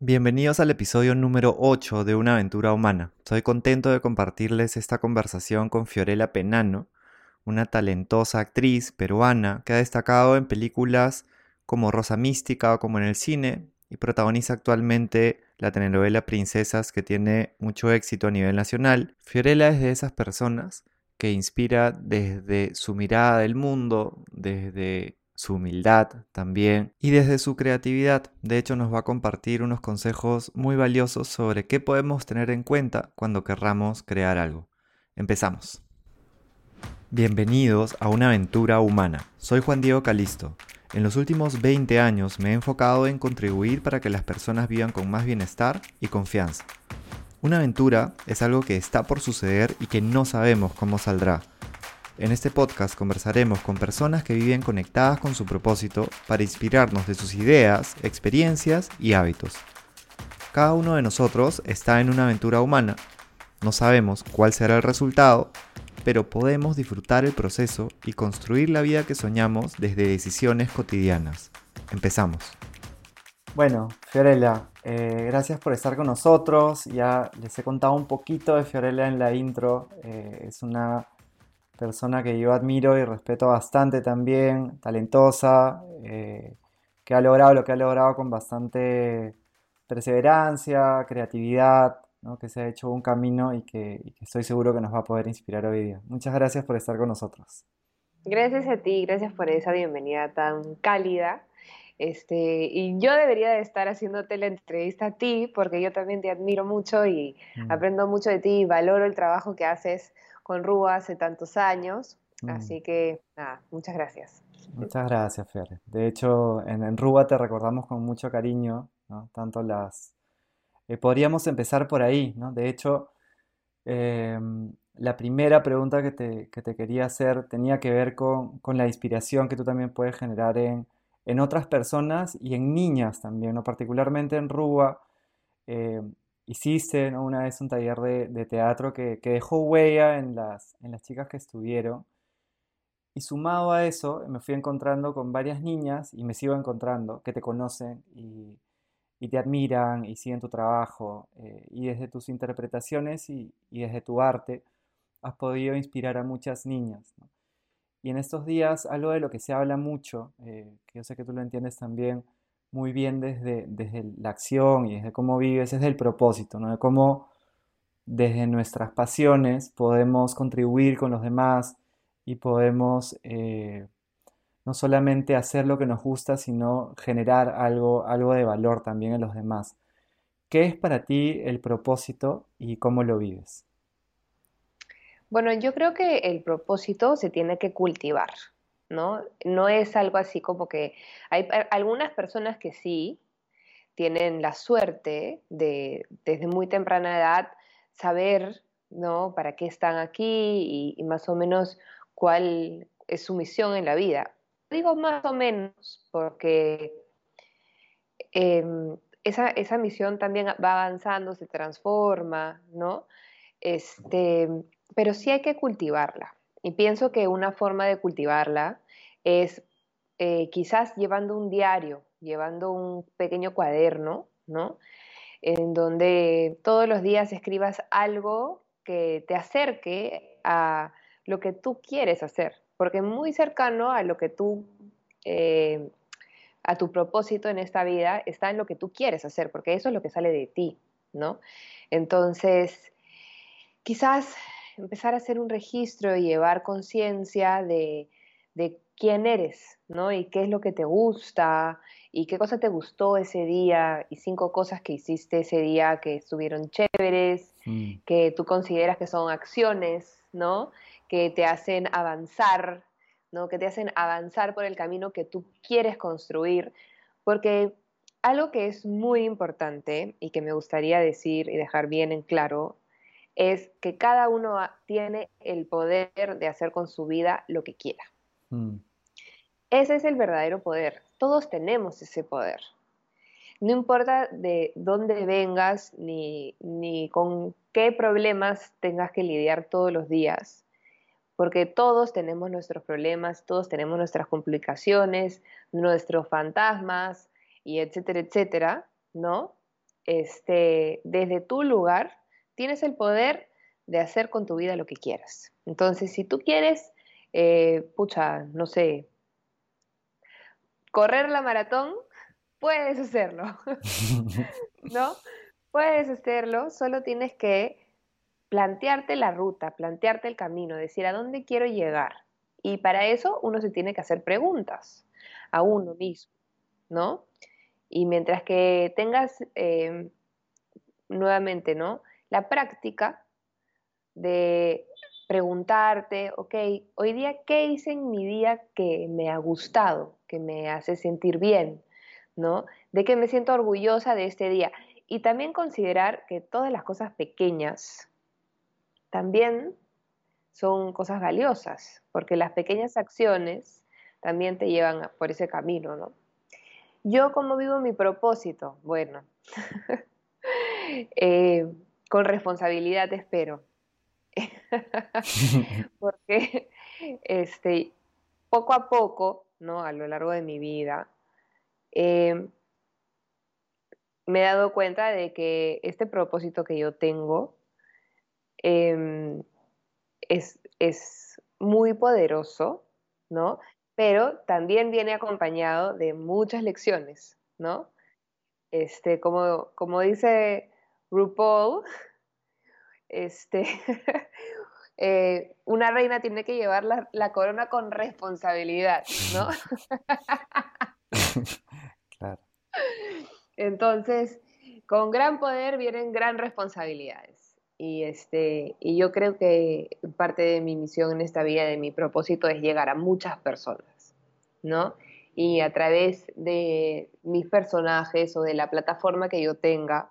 Bienvenidos al episodio número 8 de Una aventura humana. Soy contento de compartirles esta conversación con Fiorella Penano, una talentosa actriz peruana que ha destacado en películas como Rosa Mística o como en el cine y protagoniza actualmente la telenovela Princesas que tiene mucho éxito a nivel nacional. Fiorella es de esas personas que inspira desde su mirada del mundo, desde su humildad también y desde su creatividad. De hecho nos va a compartir unos consejos muy valiosos sobre qué podemos tener en cuenta cuando querramos crear algo. Empezamos. Bienvenidos a una aventura humana. Soy Juan Diego Calisto. En los últimos 20 años me he enfocado en contribuir para que las personas vivan con más bienestar y confianza. Una aventura es algo que está por suceder y que no sabemos cómo saldrá en este podcast conversaremos con personas que viven conectadas con su propósito para inspirarnos de sus ideas, experiencias y hábitos. Cada uno de nosotros está en una aventura humana. No sabemos cuál será el resultado, pero podemos disfrutar el proceso y construir la vida que soñamos desde decisiones cotidianas. Empezamos. Bueno, Fiorella, eh, gracias por estar con nosotros. Ya les he contado un poquito de Fiorella en la intro. Eh, es una persona que yo admiro y respeto bastante también, talentosa, eh, que ha logrado lo que ha logrado con bastante perseverancia, creatividad, que se ha hecho un camino y que, estoy seguro que nos va a poder inspirar hoy día. Muchas gracias por estar con nosotros. Gracias a ti, gracias por esa bienvenida tan cálida. Este, y yo debería de estar haciéndote la entrevista a ti porque yo también te admiro mucho y mm. aprendo mucho de ti y valoro el trabajo que haces con Rúa hace tantos años. Mm. Así que, nada, muchas gracias. Muchas gracias, Fer. De hecho, en, en Rúa te recordamos con mucho cariño, ¿no? Tanto las... Eh, podríamos empezar por ahí, ¿no? De hecho, em, la primera pregunta que te, que te, quería hacer tenía que ver con, con, la inspiración que tú también puedes generar en, en otras personas y en niñas también, ¿no? Particularmente en Rúa. Em, hiciste una vez un taller de, teatro que, dejó huella en las, en las chicas que estuvieron. Y sumado a eso, me fui encontrando con varias niñas y me sigo encontrando que te conocen y, te admiran y siguen tu trabajo. Eh, y desde tus interpretaciones y, desde tu arte has podido inspirar a muchas niñas. Y en estos días, algo de lo que se habla mucho, eh, que yo sé que tú lo entiendes también, muy bien desde, desde la acción y desde cómo vives, es el propósito, ¿no? De cómo desde nuestras pasiones podemos contribuir con los demás y podemos eh, no solamente hacer lo que nos gusta, sino generar algo, algo de valor también en los demás. ¿Qué es para ti el propósito y cómo lo vives? Bueno, yo creo que el propósito se tiene que cultivar. ¿No? No es algo así como que hay algunas personas que sí tienen la suerte de desde muy temprana edad saber, ¿no? Para qué están aquí y, más o menos cuál es su misión en la vida. Digo más o menos porque em, esa, esa, misión también va avanzando, se transforma, ¿no? Este, pero sí hay que cultivarla. Y pienso que una forma de cultivarla es eh, quizás llevando un diario, llevando un pequeño cuaderno, ¿no? En donde todos los días escribas algo que te acerque a lo que tú quieres hacer, porque muy cercano a lo que tú, eh, a tu propósito en esta vida, está en lo que tú quieres hacer, porque eso es lo que sale de ti, ¿no? Entonces, quizás empezar a hacer un registro y llevar conciencia de, quién eres, ¿no? Y qué es lo que te gusta, y qué cosa te gustó ese día, y cinco cosas que hiciste ese día que estuvieron chéveres, mm. que tú consideras que son acciones, ¿no? Que te hacen avanzar, ¿no? Que te hacen avanzar por el camino que tú quieres construir, porque algo que es muy importante y que me gustaría decir y dejar bien en claro es que cada uno tiene el poder de hacer con su vida lo que quiera. Mm. Ese es el verdadero poder. Todos tenemos ese poder. No importa de dónde vengas ni, ni con qué problemas tengas que lidiar todos los días, porque todos tenemos nuestros problemas, todos tenemos nuestras complicaciones, nuestros fantasmas y etcétera, etcétera, ¿no? este, desde tu lugar, tienes el poder de hacer con tu vida lo que quieras. Entonces, si tú quieres, eh, pucha, no sé, correr la maratón, puedes hacerlo, ¿no? Puedes hacerlo, solo tienes que plantearte la ruta, plantearte el camino, decir a dónde quiero llegar. Y para eso uno se tiene que hacer preguntas a uno mismo, ¿no? Y mientras que tengas eh, nuevamente, ¿no? La práctica de preguntarte, ok, hoy día, ¿qué hice en mi día que me ha gustado, que me hace sentir bien, ¿no? De que me siento orgullosa de este día. Y también considerar que todas las cosas pequeñas también son cosas valiosas, porque las pequeñas acciones también te llevan por ese camino, ¿no? Yo como vivo mi propósito, bueno, eh, con responsabilidad espero, porque este, poco a poco, ¿no? A lo largo de mi vida, eh, me he dado cuenta de que este propósito que yo tengo em, es, es, muy poderoso, ¿no? Pero también viene acompañado de muchas lecciones, ¿no? Este, como, como dice RuPaul, este, eh, una reina tiene que llevar la, corona con responsabilidad, ¿no? claro. Entonces, con gran poder vienen gran responsabilidades. Y, este, y yo creo que parte de mi misión en esta vida, de mi propósito, es llegar a muchas personas, ¿no? Y a través de mis personajes o de la plataforma que yo tenga,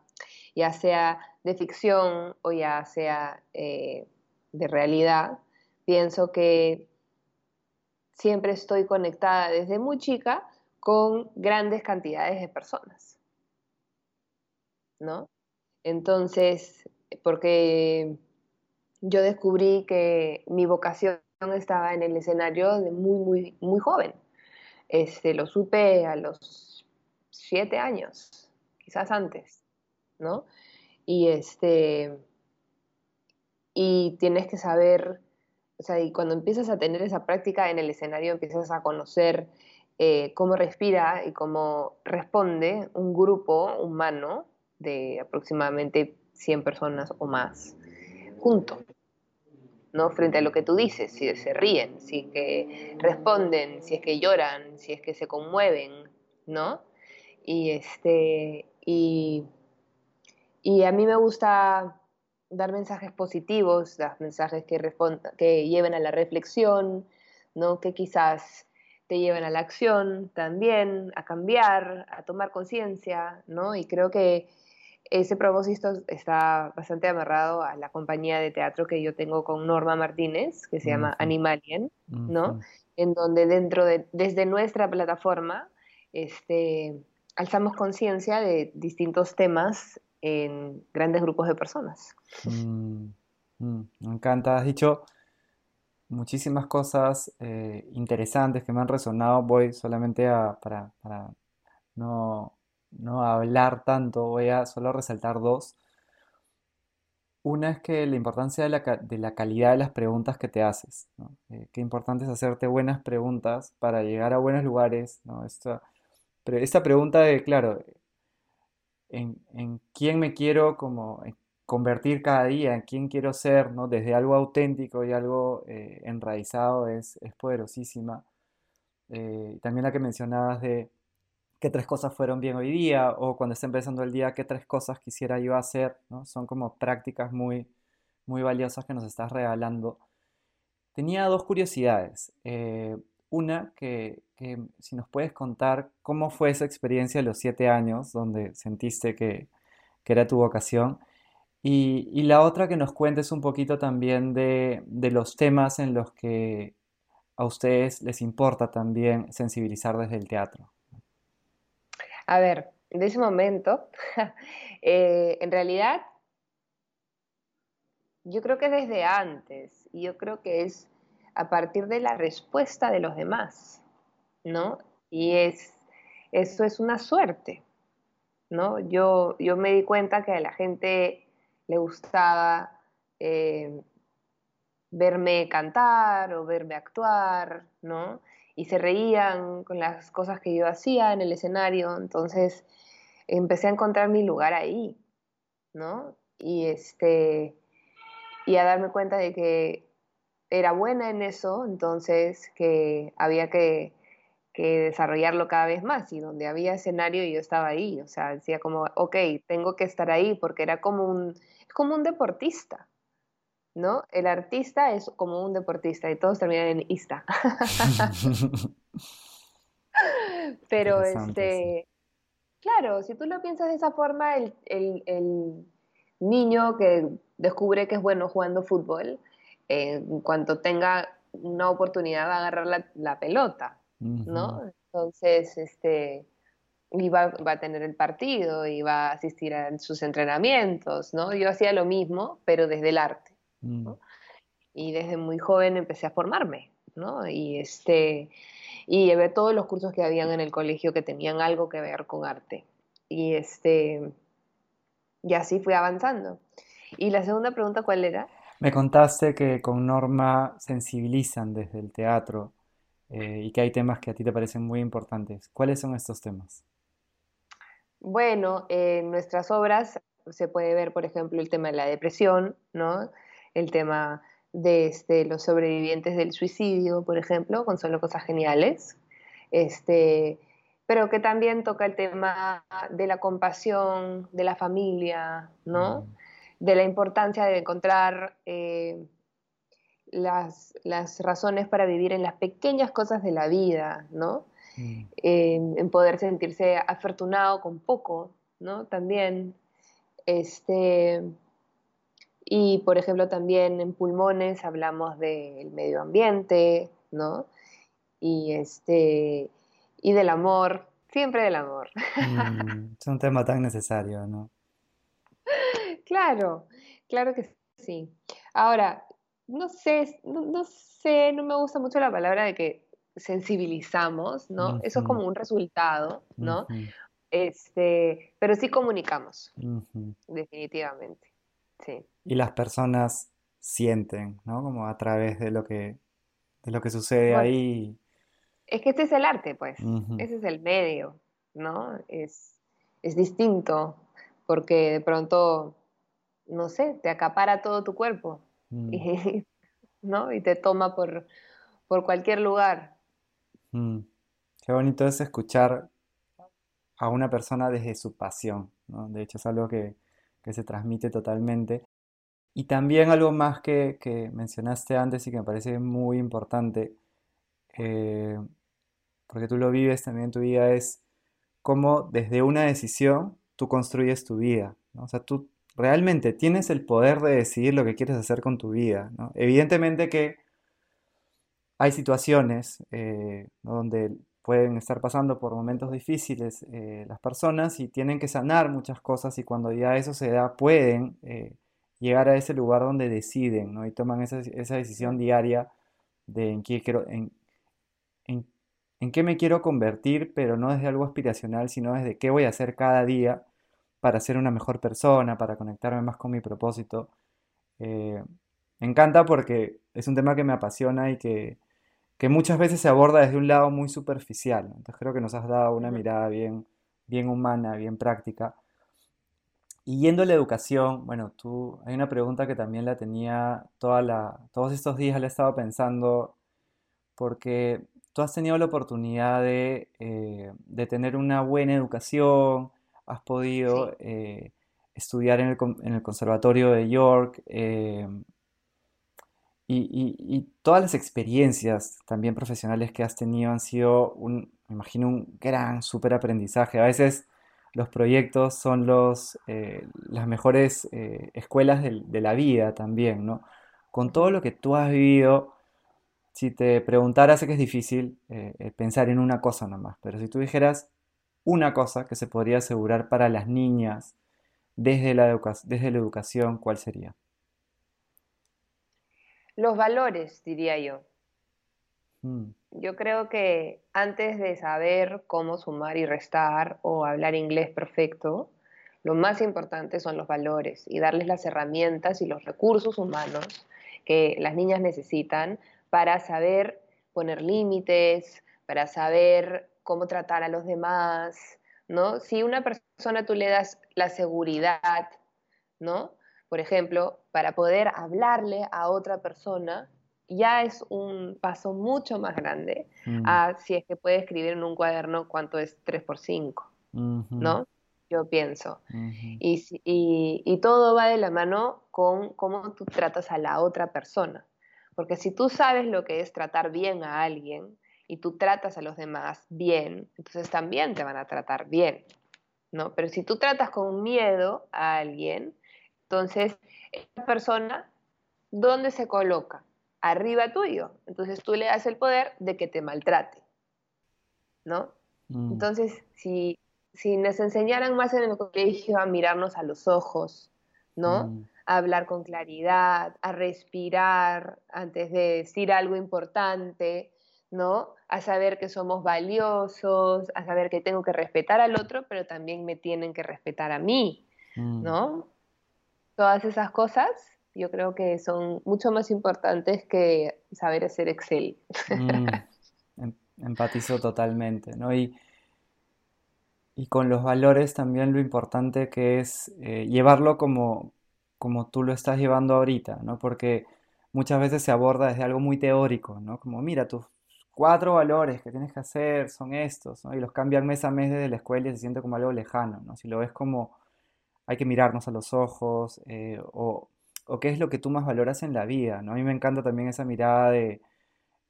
ya sea de ficción o ya sea eh, de realidad, pienso que siempre estoy conectada desde muy chica con grandes cantidades de personas. ¿No? Entonces, porque yo descubrí que mi vocación estaba en el escenario de muy, muy, muy joven. Este, lo supe a los siete años, quizás antes. ¿No? Y este, y tienes que saber, o sea, y cuando empiezas a tener esa práctica en el escenario, empiezas a conocer eh, cómo respira y cómo responde un grupo humano de aproximadamente 100 personas o más junto, ¿no? Frente a lo que tú dices, si se ríen, si es que responden, si es que lloran, si es que se conmueven, ¿no? Y este, y y a mí me gusta dar mensajes positivos, dar mensajes que, que lleven a la reflexión, ¿no? que quizás te lleven a la acción también, a cambiar, a tomar conciencia, ¿no? Y creo que ese propósito está bastante amarrado a la compañía de teatro que yo tengo con Norma Martínez, que se llama Animalien, ¿no? En donde dentro de, desde nuestra plataforma, este, alzamos conciencia de distintos temas en grandes grupos de personas. Mm, mm, me encanta, has dicho muchísimas cosas eh, interesantes que me han resonado. Voy solamente a, para, no, hablar tanto, voy a solo resaltar dos. Una es que la importancia de la, calidad de las preguntas que te haces. Eh, qué importante es hacerte buenas preguntas para llegar a buenos lugares. ¿no? Esta, esta pregunta de, claro, en, quién me quiero como eh, convertir cada día, en quién quiero ser, ¿no? Desde algo auténtico y algo eh, enraizado es, poderosísima. Eh, también la que mencionabas de qué tres cosas fueron bien hoy día o cuando está empezando el día, qué tres cosas quisiera yo hacer, ¿no? Son como prácticas muy, muy valiosas que nos estás regalando. Tenía dos curiosidades. Una, que, si nos puedes contar cómo fue esa experiencia de los siete años donde sentiste que, era tu vocación. Y, la otra, que nos cuentes un poquito también de, los temas en los que a ustedes les importa también sensibilizar desde el teatro. A ver, de ese momento, eh, en realidad, yo creo que desde antes, y yo creo que es a partir de la respuesta de los demás, ¿no? Y es, eso es una suerte, ¿no? Yo, yo me di cuenta que a la gente le gustaba eh, verme cantar o verme actuar, ¿no? Y se reían con las cosas que yo hacía en el escenario, entonces empecé a encontrar mi lugar ahí, ¿no? Y, este, y a darme cuenta de que era buena en eso, entonces que había que, desarrollarlo cada vez más y donde había escenario yo estaba ahí, o sea, decía como, ok, tengo que estar ahí porque era como un, como un deportista, ¿no? El artista es como un deportista y todos terminan en ista. Pero este, claro, si tú lo piensas de esa forma, el, niño que descubre que es bueno jugando fútbol, en cuanto tenga una oportunidad va a agarrar la, pelota, ¿no? Entonces, este, y va, a tener el partido y va a asistir a sus entrenamientos, ¿no? Yo hacía lo mismo, pero desde el arte. Mm. Y desde muy joven empecé a formarme, ¿no? Y, este, y llevé todos los cursos que habían en el colegio que tenían algo que ver con arte. Y, este, y así fui avanzando. ¿Y la segunda pregunta cuál era? Me contaste que con Norma sensibilizan desde el teatro eh, y que hay temas que a ti te parecen muy importantes. ¿Cuáles son estos temas? Bueno, en nuestras obras se puede ver, por ejemplo, el tema de la depresión, ¿no? el tema de este, los sobrevivientes del suicidio, por ejemplo, con Solo Cosas Geniales, este, pero que también toca el tema de la compasión, de la familia, ¿no? Mm. De la importancia de encontrar eh, las, razones para vivir en las pequeñas cosas de la vida, ¿no? Mm. en poder sentirse afortunado con poco, ¿no? También, este, y, por ejemplo, también en pulmones hablamos del medio ambiente, ¿no? Y, este, y del amor, siempre del amor. Mm, es un tema tan necesario, ¿no? Claro, claro que sí. Ahora, no sé, no, sé, no me gusta mucho la palabra de que sensibilizamos, ¿no? Eso es como un resultado, ¿no? Este, pero sí comunicamos, definitivamente. Y las personas sienten, ¿no? Como a través de lo que, de lo que sucede ahí. Es que este es el arte, pues. Ese es el medio, ¿no? Es, es distinto, porque de pronto, no sé, te acapara todo tu cuerpo, mm. ¿no? Y te toma por, por cualquier lugar. Mm. Qué bonito es escuchar a una persona desde su pasión, ¿no? De hecho, es algo que, que se transmite totalmente. Y también algo más que, mencionaste antes y que me parece muy importante, eh, porque tú lo vives también en tu vida, es cómo desde una decisión tú construyes tu vida. O sea, tú realmente tienes el poder de decidir lo que quieres hacer con tu vida. Evidentemente que hay situaciones eh, donde pueden estar pasando por momentos difíciles eh, las personas y tienen que sanar muchas cosas y cuando ya eso se da pueden eh, llegar a ese lugar donde deciden y toman esa, decisión diaria de en qué, quiero, en, qué me quiero convertir, pero no desde algo aspiracional, sino desde qué voy a hacer cada día para ser una mejor persona, para conectarme más con mi propósito. Eh, me encanta porque es un tema que me apasiona y que que muchas veces se aborda desde un lado muy superficial. Entonces creo que nos has dado una mirada bien, bien humana, bien práctica. Y yendo a la educación, bueno, tú, hay una pregunta que también la tenía toda la, todos estos días, la he estado pensando, porque tú has tenido la oportunidad de, eh, tener una buena educación, has podido eh, estudiar en el, en el, Conservatorio de York, eh, y, todas las experiencias también profesionales que has tenido han sido, un, me imagino, un gran, súper aprendizaje. A veces los proyectos son los, eh, las mejores eh, escuelas de, la vida también, ¿no? Con todo lo que tú has vivido, si te preguntara, sé que es difícil pensar en una cosa nomás, pero si tú dijeras una cosa que se podría asegurar para las niñas desde la, desde la educación, ¿cuál sería? los valores, diría yo. Mm, yo creo que antes de saber cómo sumar y restar o hablar inglés perfecto, lo más importante son los valores y darles las herramientas y los recursos humanos que las niñas necesitan para saber poner límites, para saber cómo tratar a los demás, ¿no? Si una persona tú le das la seguridad, ¿no? Por ejemplo, para poder hablarle a otra persona, ya es un paso mucho más grande mm. a si es que puede escribir en un cuaderno cuánto es 3 por 5, ¿no? Yo pienso. y, todo va de la mano con cómo tú tratas a la otra persona. Porque si tú sabes lo que es tratar bien a alguien y tú tratas a los demás bien, entonces también te van a tratar bien, ¿no? Pero si tú tratas con miedo a alguien, entonces esa persona, ¿dónde se coloca? arriba tuyo. Entonces tú le das el poder de que te maltrate, ¿no? Mm. Entonces, si, si nos enseñaran más en el colegio a mirarnos a los ojos, ¿no? Mm. A hablar con claridad, a respirar antes de decir algo importante, ¿no? A saber que somos valiosos, a saber que tengo que respetar al otro, pero también me tienen que respetar a mí, mm. ¿no? Todas esas cosas yo creo que son mucho más importantes que saber hacer Excel. Mm, em, empatizo totalmente, ¿no? Y, y, con los valores también lo importante que es eh, llevarlo como, como tú lo estás llevando ahorita, ¿no? Porque muchas veces se aborda desde algo muy teórico, ¿no? Como, mira, tus cuatro valores que tienes que hacer son estos, ¿no? Y los cambian mes a mes desde la escuela y se siente como algo lejano, ¿no? Si lo ves como hay que mirarnos a los ojos eh, o o qué es lo que tú más valoras en la vida, ¿no? A mí me encanta también esa mirada de,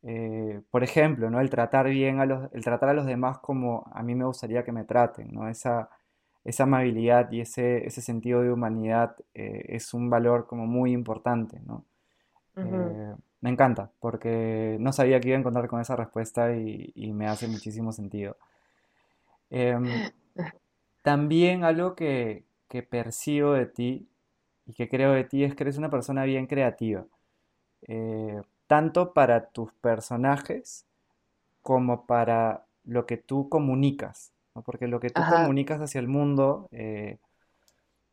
eh, por ejemplo, ¿no? El tratar bien a los, el tratar a los demás como a mí me gustaría que me traten, ¿no? Esa, esa amabilidad y ese, ese sentido de humanidad eh, es un valor como muy importante, ¿no? Me encanta, porque no sabía que iba a encontrar con esa respuesta y, me hace muchísimo sentido. Em, también algo que, que percibo de ti y que creo de ti es que eres una persona bien creativa, eh, tanto para tus personajes como para lo que tú comunicas, porque lo que tú comunicas hacia el mundo eh,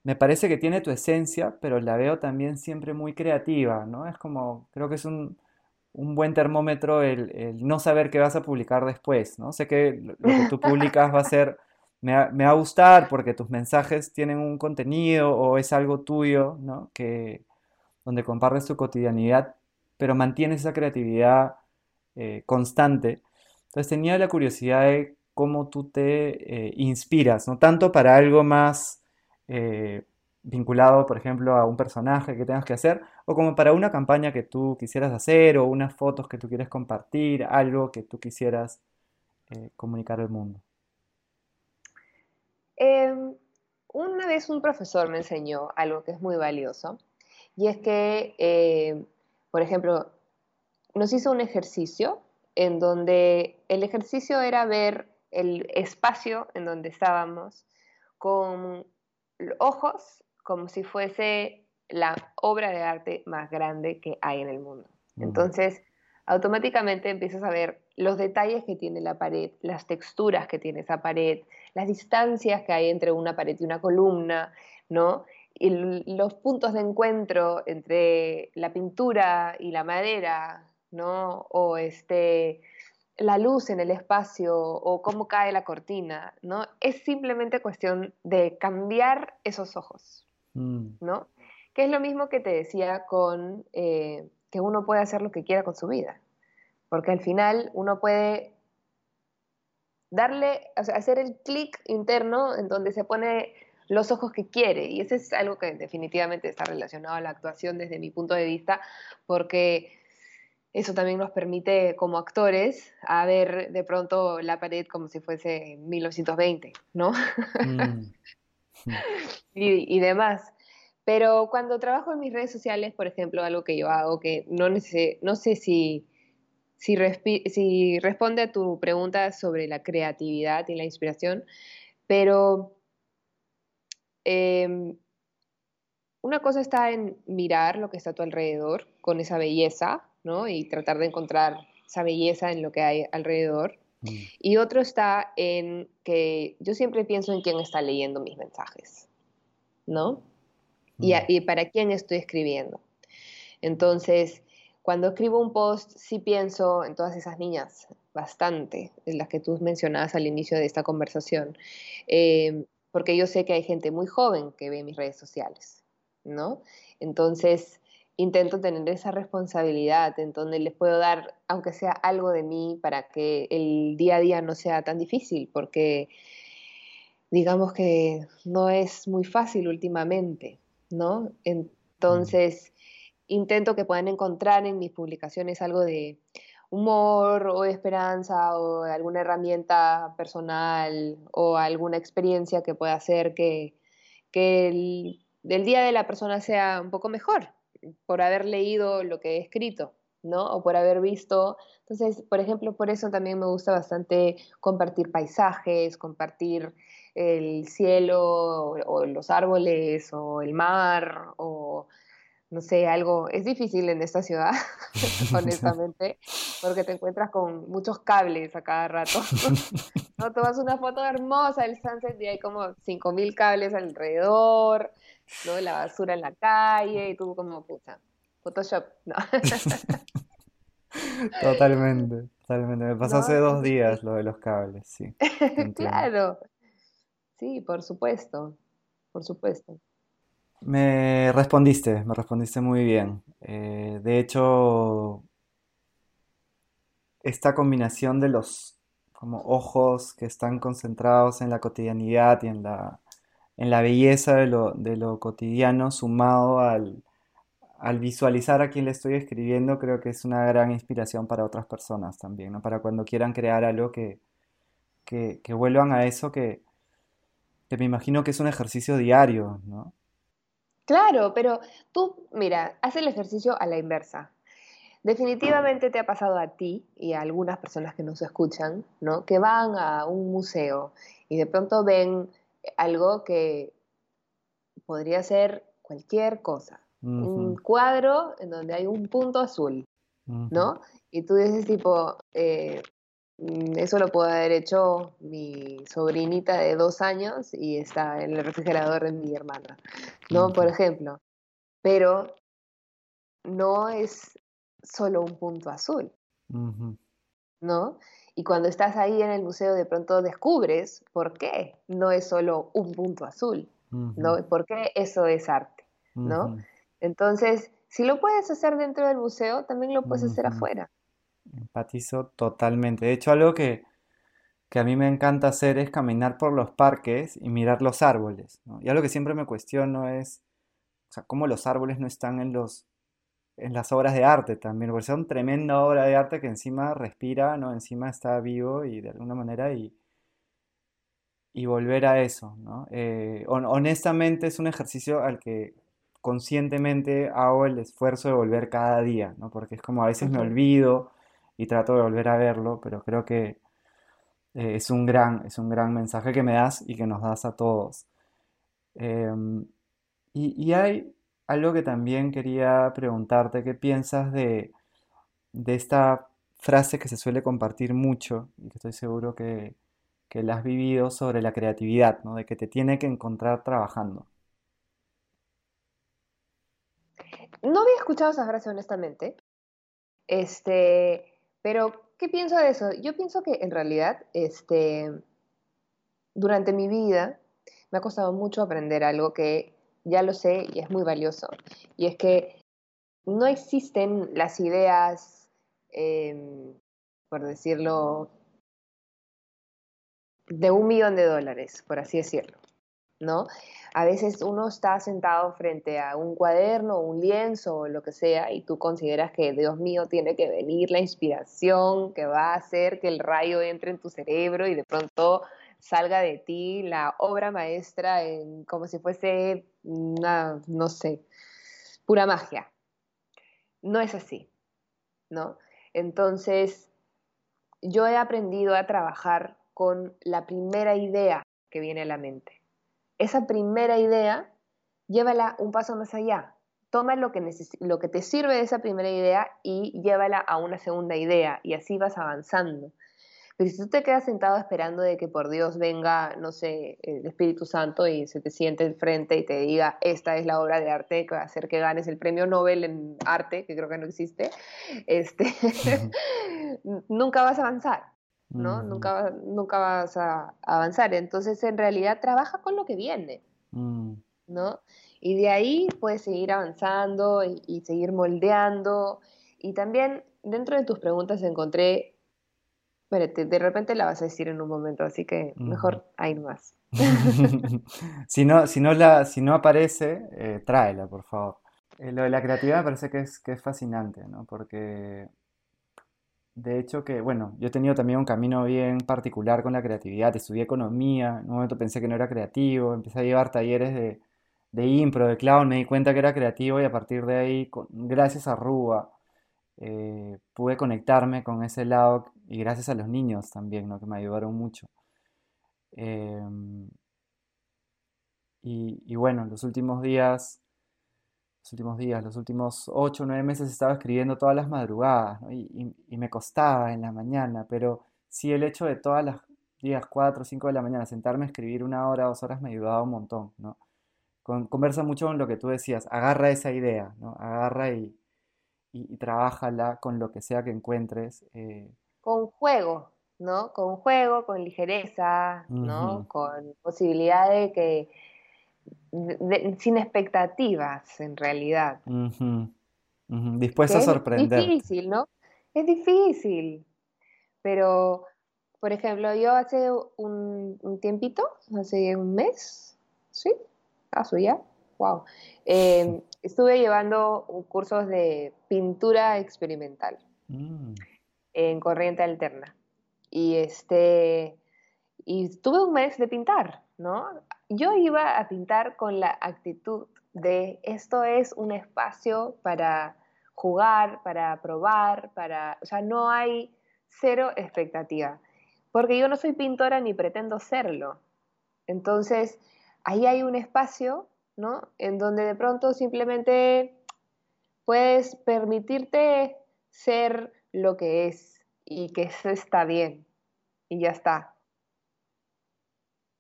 me parece que tiene tu esencia, pero la veo también siempre muy creativa, ¿no? Es como, creo que es un, buen termómetro el, el, no saber qué vas a publicar después, ¿no? Sé que lo que tú publicas va a ser me va, a gustar porque tus mensajes tienen un contenido o es algo tuyo, ¿no? Que, donde compartes tu cotidianidad, pero mantienes esa creatividad eh, constante. Entonces tenía la curiosidad de cómo tú te eh, inspiras, ¿no? Tanto para algo más eh, vinculado, por ejemplo, a un personaje que tengas que hacer, o como para una campaña que tú quisieras hacer, o unas fotos que tú quieres compartir, algo que tú quisieras comunicar al mundo. Em, una vez un profesor me enseñó algo que es muy valioso y es que, em, por ejemplo, nos hizo un ejercicio en donde el ejercicio era ver el espacio en donde estábamos con ojos como si fuese la obra de arte más grande que hay en el mundo. Entonces, automáticamente empiezas a ver los detalles que tiene la pared, las texturas que tiene esa pared, las distancias que hay entre una pared y una columna, ¿no? Y los puntos de encuentro entre la pintura y la madera, ¿no? O este, la luz en el espacio o cómo cae la cortina, ¿no? Es simplemente cuestión de cambiar esos ojos, mm. ¿no? Que es lo mismo que te decía con eh, que uno puede hacer lo que quiera con su vida, porque al final uno puede darle, o sea, hacer el clic interno en donde se pone los ojos que quiere. Y eso es algo que definitivamente está relacionado a la actuación desde mi punto de vista, porque eso también nos permite como actores a ver de pronto la pared como si fuese 1920, ¿no? Mm. y, y, demás. Pero cuando trabajo en mis redes sociales, por ejemplo, algo que yo hago que no, no sé si si, responde a tu pregunta sobre la creatividad y la inspiración, pero em, una cosa está en mirar lo que está a tu alrededor con esa belleza, ¿no? Y tratar de encontrar esa belleza en lo que hay alrededor. Mm. Y otro está en que yo siempre pienso en quién está leyendo mis mensajes, ¿no? Y, mm. y, para quién estoy escribiendo. Entonces, cuando escribo un post, sí pienso en todas esas niñas, bastante, en las que tú mencionabas al inicio de esta conversación, eh, porque yo sé que hay gente muy joven que ve mis redes sociales, ¿no? Entonces, intento tener esa responsabilidad en donde les puedo dar, aunque sea algo de mí, para que el día a día no sea tan difícil, porque digamos que no es muy fácil últimamente, ¿no? Entonces, intento que puedan encontrar en mis publicaciones algo de humor o esperanza o alguna herramienta personal o alguna experiencia que pueda hacer que, que el día de la persona sea un poco mejor por haber leído lo que he escrito. ¿no? O por haber visto. Entonces, por ejemplo, por eso también me gusta bastante compartir paisajes, compartir el cielo o, los árboles o el mar o no sé, algo, es difícil en esta ciudad, honestamente, porque te encuentras con muchos cables a cada rato. no tomas una foto hermosa del sunset y hay como 5.000 cables alrededor, ¿no? la basura en la calle y tú como, puta, Photoshop, no. totalmente, totalmente. Me pasó hace dos días lo de los cables, sí. claro, sí, por supuesto, por supuesto. Me respondiste, me respondiste muy bien. Eh, de hecho, esta combinación de los como ojos que están concentrados en la cotidianidad y en la, en la belleza de lo, de lo cotidiano, sumado al, al, visualizar a quien le estoy escribiendo, creo que es una gran inspiración para otras personas también, ¿no? Para cuando quieran crear algo que, que, vuelvan a eso que, que me imagino que es un ejercicio diario, ¿no? Claro, pero tú, mira, haz el ejercicio a la inversa. Definitivamente te ha pasado a ti y a algunas personas que nos escuchan, ¿no? Que van a un museo y de pronto ven algo que podría ser cualquier cosa. Un cuadro en donde hay un punto azul, ¿no? Y tú dices tipo, eh, Mm, eso lo puede haber hecho mi sobrinita de dos años y está en el refrigerador de mi hermana, ¿no? Por ejemplo. Pero no es solo un punto azul, ¿no? Y cuando estás ahí en el museo de pronto descubres por qué no es solo un punto azul, ¿no? ¿Por qué eso es arte, ¿no? Entonces, si lo puedes hacer dentro del museo, también lo puedes hacer afuera. Empatizo totalmente. De hecho, algo que, que, a mí me encanta hacer es caminar por los parques y mirar los árboles. Y algo que siempre me cuestiono es o sea, cómo los árboles no están en, los, en las obras de arte también. Porque son tremenda obra de arte que encima respira, ¿no? encima está vivo y de alguna manera y, y volver a eso. ¿no? Eh, honestamente es un ejercicio al que conscientemente hago el esfuerzo de volver cada día, ¿no? porque es como a veces me olvido y trato de volver a verlo, pero creo que eh, es, un gran, es un gran mensaje que me das y que nos das a todos. Em, y, hay algo que también quería preguntarte, ¿qué piensas de, de esta frase que se suele compartir mucho y que estoy seguro que, que la has vivido sobre la creatividad, ¿no? de que te tiene que encontrar trabajando? No había escuchado esa frase honestamente. Este, pero, ¿qué pienso de eso? Yo pienso que en realidad, este, durante mi vida, me ha costado mucho aprender algo que ya lo sé y es muy valioso. Y es que no existen las ideas, em, por decirlo, de un millón de dólares, por así decirlo, ¿no? a veces uno está sentado frente a un cuaderno, un lienzo o lo que sea y tú consideras que, Dios mío, tiene que venir la inspiración que va a hacer que el rayo entre en tu cerebro y de pronto salga de ti la obra maestra en, como si fuese una, no sé, pura magia. No es así, ¿no? Entonces, yo he aprendido a trabajar con la primera idea que viene a la mente esa primera idea, llévala un paso más allá. toma lo que, lo que te sirve de esa primera idea y llévala a una segunda idea y así vas avanzando. Pero si tú te quedas sentado esperando de que por Dios venga, no sé, el Espíritu Santo y se te siente enfrente y te diga, esta es la obra de arte que va a hacer que ganes el premio Nobel en arte, que creo que no existe, este, nunca vas a avanzar, ¿no? nunca, nunca vas a avanzar. Entonces, en realidad, trabaja con lo que viene, mm. ¿no? Y de ahí puedes seguir avanzando y, y seguir moldeando. Y también dentro de tus preguntas encontré de repente la vas a decir en un momento, así que mejor ahí más. si, no, si, no la, si no aparece, eh, tráela, por favor. Eh, lo de la creatividad me parece que es, que es fascinante, ¿no? Porque de hecho que, bueno, yo he tenido también un camino bien particular con la creatividad. Estudié economía, en un momento pensé que no era creativo, empecé a llevar talleres de, de impro, de clown, me di cuenta que era creativo y a partir de ahí, gracias a Rúa, eh, pude conectarme con ese lado y gracias a los niños también, ¿no? que me ayudaron mucho. Em, y, bueno, los últimos días, los últimos días, los últimos ocho o nueve meses estaba escribiendo todas las madrugadas y, me costaba en la mañana, pero sí el hecho de todas las días, cuatro o cinco de la mañana, sentarme a escribir una hora, dos horas me ayudaba un montón, ¿no? conversa mucho con lo que tú decías, agarra esa idea, ¿no? Agarra y, y, trabájala con lo que sea que encuentres. Eh. Con juego, ¿no? Con juego, con ligereza, ¿no? Con posibilidad de que, sin expectativas en realidad. Dispuesto a sorprender. Es difícil, ¿no? Es difícil, pero, por ejemplo, yo hace un, un tiempito, hace un mes, ¿sí? ¿Acaso ya? Wow. Em, estuve llevando cursos de pintura experimental mm. En corriente alterna. Y este y tuve un mes de pintar, ¿no? Yo iba a pintar con la actitud de esto es un espacio para jugar, para probar, para, o sea, no hay cero expectativa, porque yo no soy pintora ni pretendo serlo. Entonces, ahí hay un espacio ¿no? En donde de pronto simplemente puedes permitirte ser lo que es y que eso está bien y ya está.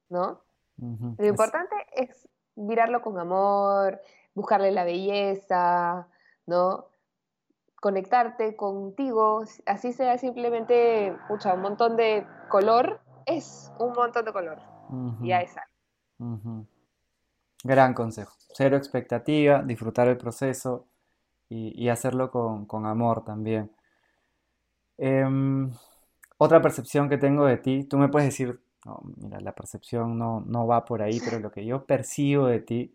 ¿No? Lo importante es mirarlo con amor, buscarle la belleza, ¿no? Conectarte contigo, así sea simplemente, un montón de color, es un montón de color. Ya es algo. Gran consejo. Cero expectativa, disfrutar el proceso y, hacerlo con, amor también. Em, otra percepción que tengo de ti, tú me puedes decir, mira, la percepción no, va por ahí, pero lo que yo percibo de ti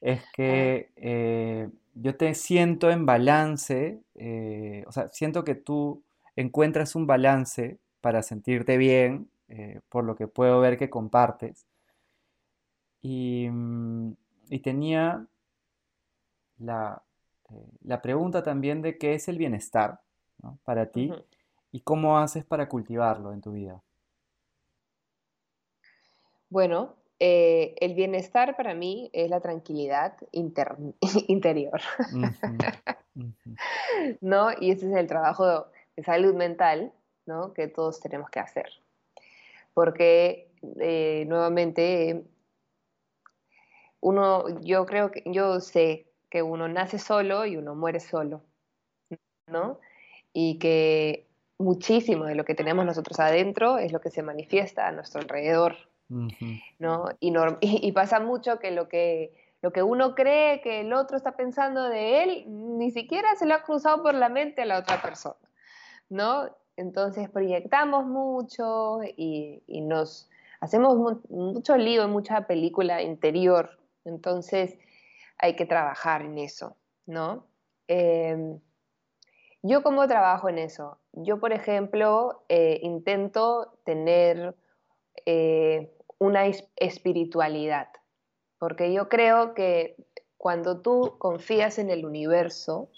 es que eh, yo te siento en balance, eh, o sea, siento que tú encuentras un balance para sentirte bien, eh, por lo que puedo ver que compartes, Mm, y, tenía la, la, pregunta también de qué es el bienestar para ti y cómo haces para cultivarlo en tu vida. Bueno, eh, el bienestar para mí es la tranquilidad interior. ¿No? Y ese es el trabajo de salud mental ¿no? que todos tenemos que hacer. Porque eh, nuevamente uno, yo creo que, yo sé que uno nace solo y uno muere solo, ¿no? Y que muchísimo de lo que tenemos nosotros adentro es lo que se manifiesta a nuestro alrededor, ¿no? Y, y, pasa mucho que lo, que lo que uno cree que el otro está pensando de él, ni siquiera se lo ha cruzado por la mente a la otra persona, ¿no? Entonces proyectamos mucho y, y nos hacemos mucho lío, mucha película interior entonces hay que trabajar en eso, ¿no? Em, yo cómo trabajo en eso? Yo, por ejemplo, eh, intento tener eh, una espiritualidad, porque yo creo que cuando tú confías en el universo,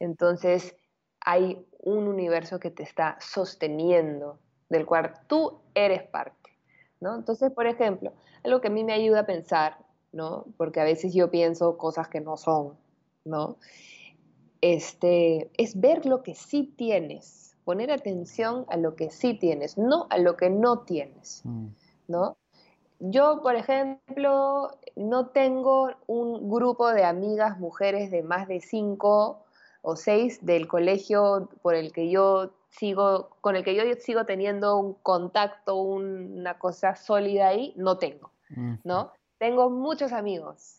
entonces hay un universo que te está sosteniendo, del cual tú eres parte, ¿no? Entonces, por ejemplo, algo que a mí me ayuda a pensar ¿no? Porque a veces yo pienso cosas que no son, ¿no? Este, es ver lo que sí tienes, poner atención a lo que sí tienes, no a lo que no tienes, mm. ¿no? Yo, por ejemplo, no tengo un grupo de amigas mujeres de más de cinco o seis del colegio por el que yo sigo, con el que yo sigo teniendo un contacto, una cosa sólida ahí, no tengo, ¿no? Tengo muchos amigos,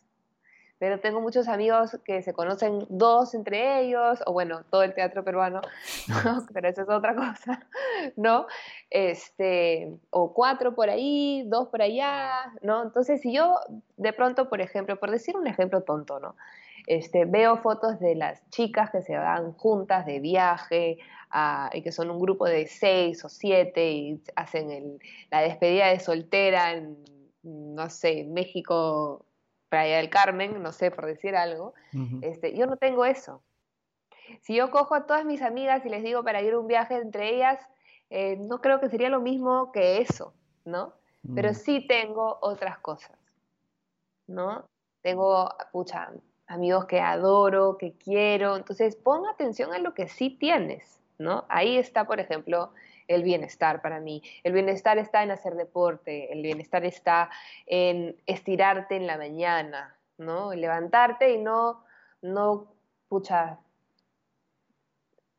pero tengo muchos amigos que se conocen dos entre ellos, o bueno, todo el teatro peruano, pero eso es otra cosa, ¿no? Este, o cuatro por ahí, dos por allá, ¿no? Entonces, si yo de pronto, por ejemplo, por decir un ejemplo tonto, ¿no? Este, veo fotos de las chicas que se van juntas de viaje y que son un grupo de seis o siete y hacen la despedida de soltera en, no sé, México, Playa del Carmen, no sé, por decir algo. este, yo no tengo eso. Si yo cojo a todas mis amigas y les digo para ir un viaje entre ellas, eh, no creo que sería lo mismo que eso, ¿no? Pero mm. sí tengo otras cosas, ¿no? Tengo, pucha, amigos que adoro, que quiero. Entonces, pon atención a lo que sí tienes, ¿no? Ahí está, por ejemplo, el bienestar para mí. El bienestar está en hacer deporte, el bienestar está en estirarte en la mañana, ¿no? Levantarte y no, no, pucha,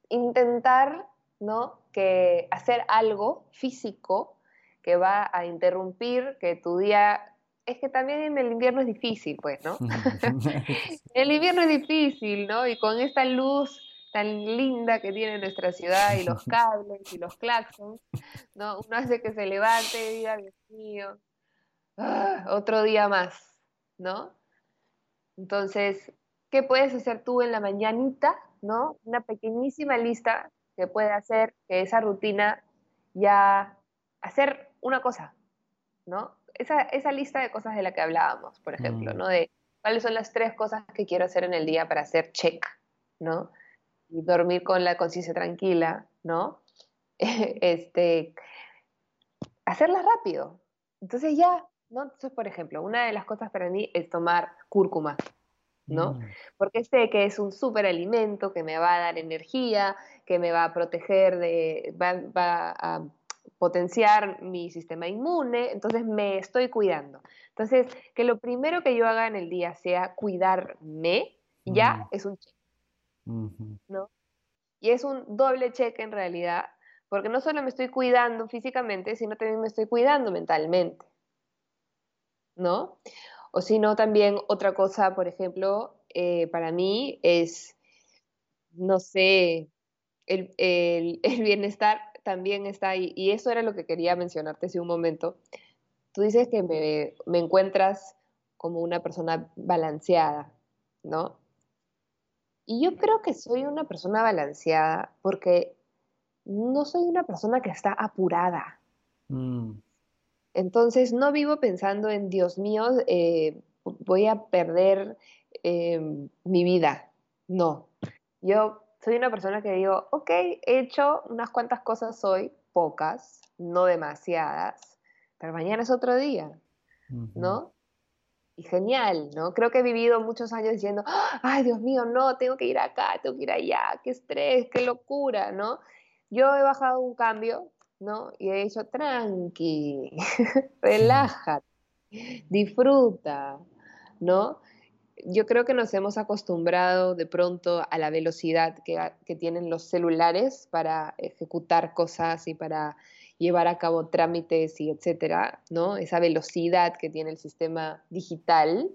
intentar, ¿no? Que hacer algo físico que va a interrumpir que tu día es que también en el invierno es difícil, pues, ¿no? el invierno es difícil, ¿no? Y con esta luz tan linda que tiene nuestra ciudad y los cables y los claxons, ¿no? Uno hace que se levante y diga, Dios mío, ah, otro día más, ¿no? Entonces, ¿qué puedes hacer tú en la mañanita, ¿no? Una pequeñísima lista que puede hacer que esa rutina ya hacer una cosa, ¿no? esa, esa, lista de cosas de la que hablábamos, por ejemplo, mm. ¿no? De cuáles son las tres cosas que quiero hacer en el día para hacer check, ¿no? Y dormir con la conciencia tranquila, ¿no? este, hacerla rápido. Entonces ya, ¿no? Entonces, por ejemplo, una de las cosas para mí es tomar cúrcuma, ¿no? Mm. Porque sé que es un súper alimento que me va a dar energía, que me va a proteger de, va, va a potenciar mi sistema inmune, entonces me estoy cuidando. Entonces, que lo primero que yo haga en el día sea cuidarme, ya es un check, ¿no? Y es un doble check en realidad, porque no solo me estoy cuidando físicamente, sino también me estoy cuidando mentalmente, ¿no? O si no, también otra cosa, por ejemplo, eh, para mí es, no sé, el, el bienestar también está ahí, y eso era lo que quería mencionarte hace un momento. Tú dices que me, me encuentras como una persona balanceada, ¿no? Y yo creo que soy una persona balanceada porque no soy una persona que está apurada. Mm. Entonces no vivo pensando en, Dios mío, eh, voy a perder eh, mi vida. No. Yo soy una persona que digo, ok, he hecho unas cuantas cosas hoy, pocas, no demasiadas, pero mañana es otro día, ¿no? Genial, ¿no? Creo que he vivido muchos años diciendo, ay, Dios mío, no, tengo que ir acá, tengo que ir allá, qué estrés, qué locura, ¿no? Yo he bajado un cambio, ¿no? Y he dicho, tranqui, relájate, disfruta, ¿no? yo creo que nos hemos acostumbrado de pronto a la velocidad que, tienen los celulares para ejecutar cosas y para llevar a cabo trámites y etcétera, ¿no? Esa velocidad que tiene el sistema digital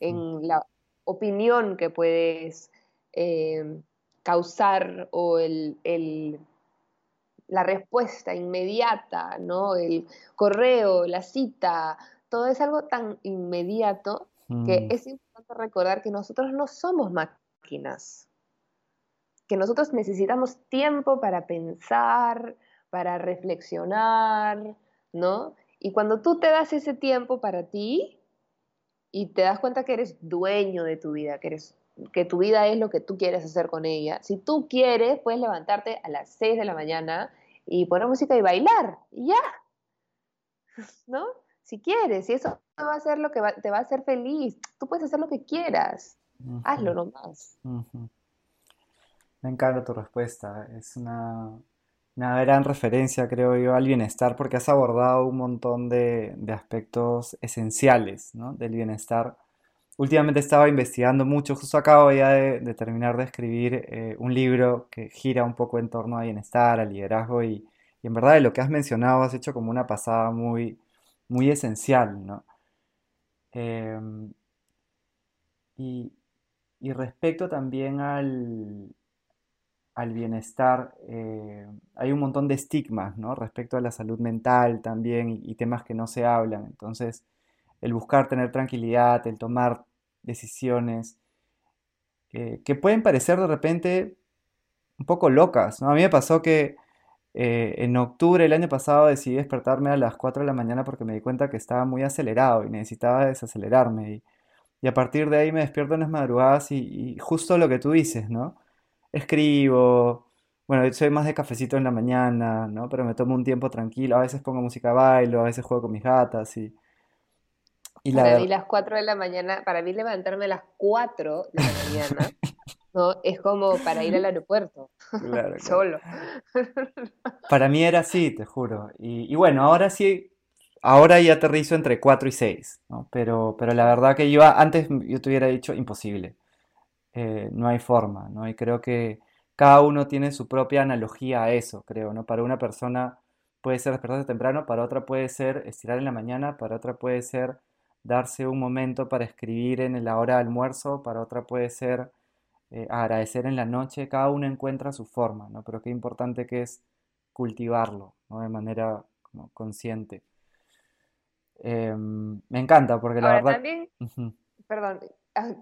en la opinión que puedes eh, causar o el, la respuesta inmediata, ¿no? El correo, la cita, todo es algo tan inmediato que mm. es importante recordar que nosotros no somos máquinas, que nosotros necesitamos tiempo para pensar, para reflexionar, ¿no? Y cuando tú te das ese tiempo para ti y te das cuenta que eres dueño de tu vida, que, eres, que tu vida es lo que tú quieres hacer con ella, si tú quieres, puedes levantarte a las 6 de la mañana y poner música y bailar, y ya, ¿no? si quieres, y eso va a ser lo que te va a hacer feliz. Tú puedes hacer lo que quieras, hazlo nomás. Me encanta tu respuesta. Es una, una gran referencia, creo yo, al bienestar porque has abordado un montón de, aspectos esenciales, ¿no? del bienestar. Últimamente estaba investigando mucho, justo acabo ya de, terminar de escribir eh, un libro que gira un poco en torno a bienestar, a liderazgo y, en verdad de lo que has mencionado has hecho como una pasada muy, muy esencial, ¿no? Em, y respecto también al, al bienestar, eh, hay un montón de estigmas, ¿no? Respecto a la salud mental también y, temas que no se hablan. Entonces, el buscar tener tranquilidad, el tomar decisiones que pueden parecer de repente un poco locas, ¿no? A mí me pasó que eh, en octubre del año pasado decidí despertarme a las 4 de la mañana porque me di cuenta que estaba muy acelerado y necesitaba desacelerarme. Y, y a partir de ahí me despierto en las madrugadas y justo lo que tú dices, ¿no? Escribo, bueno, soy más de cafecito en la mañana, ¿no? Pero me tomo un tiempo tranquilo, a veces pongo música bailo, a veces juego con mis gatas y, y la Para mí las 4 de la mañana, para mí levantarme a las 4 de la mañana, ¿no? Es como para ir al aeropuerto, Claro, claro. solo. Para mí era así, te juro. Y, y bueno, ahora sí, ahora ya aterrizo entre 4 y 6, ¿no? Pero, pero la verdad que yo antes yo te hubiera dicho imposible. Eh, no hay forma, ¿no? Y creo que cada uno tiene su propia analogía a eso, creo, ¿no? Para una persona puede ser despertarse temprano, para otra puede ser estirar en la mañana, para otra puede ser darse un momento para escribir en la hora de almuerzo, para otra puede ser eh, agradecer en la noche, cada uno encuentra su forma, ¿no? Pero qué importante que es cultivarlo, ¿no? De manera como consciente. Em, me encanta porque la Ahora verdad... también, perdón,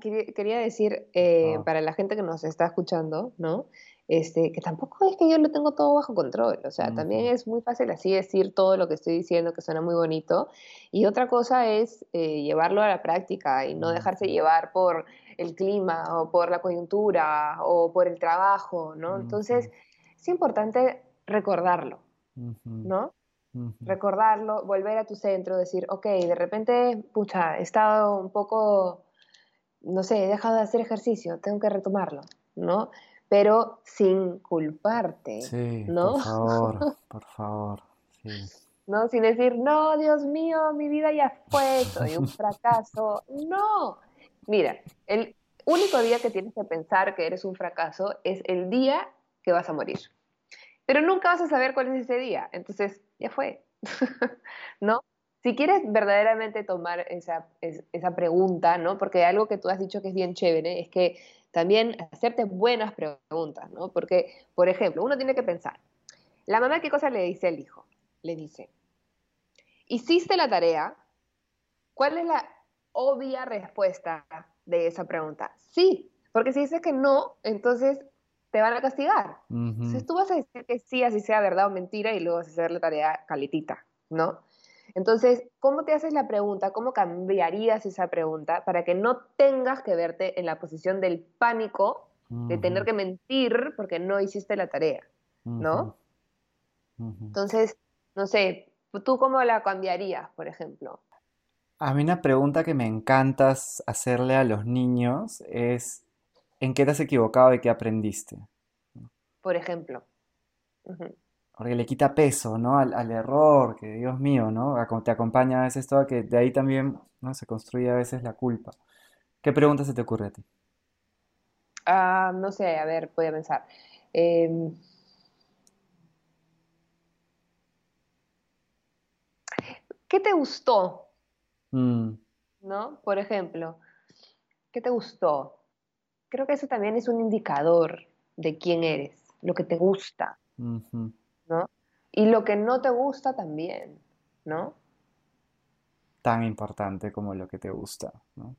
quería, quería decir eh, favor. para la gente que nos está escuchando, ¿no? Este, que tampoco es que yo lo tengo todo bajo control, o sea, también es muy fácil así decir todo lo que estoy diciendo, que suena muy bonito, y otra cosa es eh, llevarlo a la práctica y no dejarse llevar por el clima o por la coyuntura o por el trabajo, ¿no? Entonces, es importante recordarlo, ¿no? recordarlo, volver a tu centro, decir, ok, de repente, pucha, he estado un poco, no sé, he dejado de hacer ejercicio, tengo que retomarlo, ¿no? Pero sin culparte, Sí, por ¿no? favor, por favor, sí. ¿No? Sin decir, no, Dios mío, mi vida ya fue, soy un fracaso. No. Mira, el único día que tienes que pensar que eres un fracaso es el día que vas a morir. Pero nunca vas a saber cuál es ese día. Entonces, ya fue. ¿No? Si quieres verdaderamente tomar esa, es- esa pregunta, ¿no? Porque algo que tú has dicho que es bien chévere es que también hacerte buenas preguntas, ¿no? Porque, por ejemplo, uno tiene que pensar, la mamá qué cosa le dice al hijo? Le dice, ¿hiciste la tarea? ¿Cuál es la obvia respuesta de esa pregunta? Sí, porque si dices que no, entonces te van a castigar. Ujú, Entonces tú vas a decir que sí, así sea verdad o mentira, y luego vas a hacer la tarea calitita, ¿no? Entonces, ¿cómo te haces la pregunta? ¿Cómo cambiarías esa pregunta para que no tengas que verte en la posición del pánico de tener que mentir porque no hiciste la tarea, ¿no? Entonces, no sé, ¿tú cómo la cambiarías, por ejemplo? A mí una pregunta que me encanta hacerle a los niños es ¿en qué te has equivocado y qué aprendiste? Por ejemplo. Porque le quita peso, ¿no? Al, al error, que Dios mío, ¿no? Te acompaña a veces todo, que de ahí también, ¿no? Se construye a veces la culpa. ¿Qué pregunta se te ocurre a ti? Ah, no sé, a ver, voy a pensar. Em, ¿qué te gustó? Mm, ¿No? Por ejemplo, ¿qué te gustó? Creo que eso también es un indicador de quién eres, lo que te gusta. ¿No? Y lo que no te gusta también, ¿no? Tan importante como lo que te gusta, ¿no?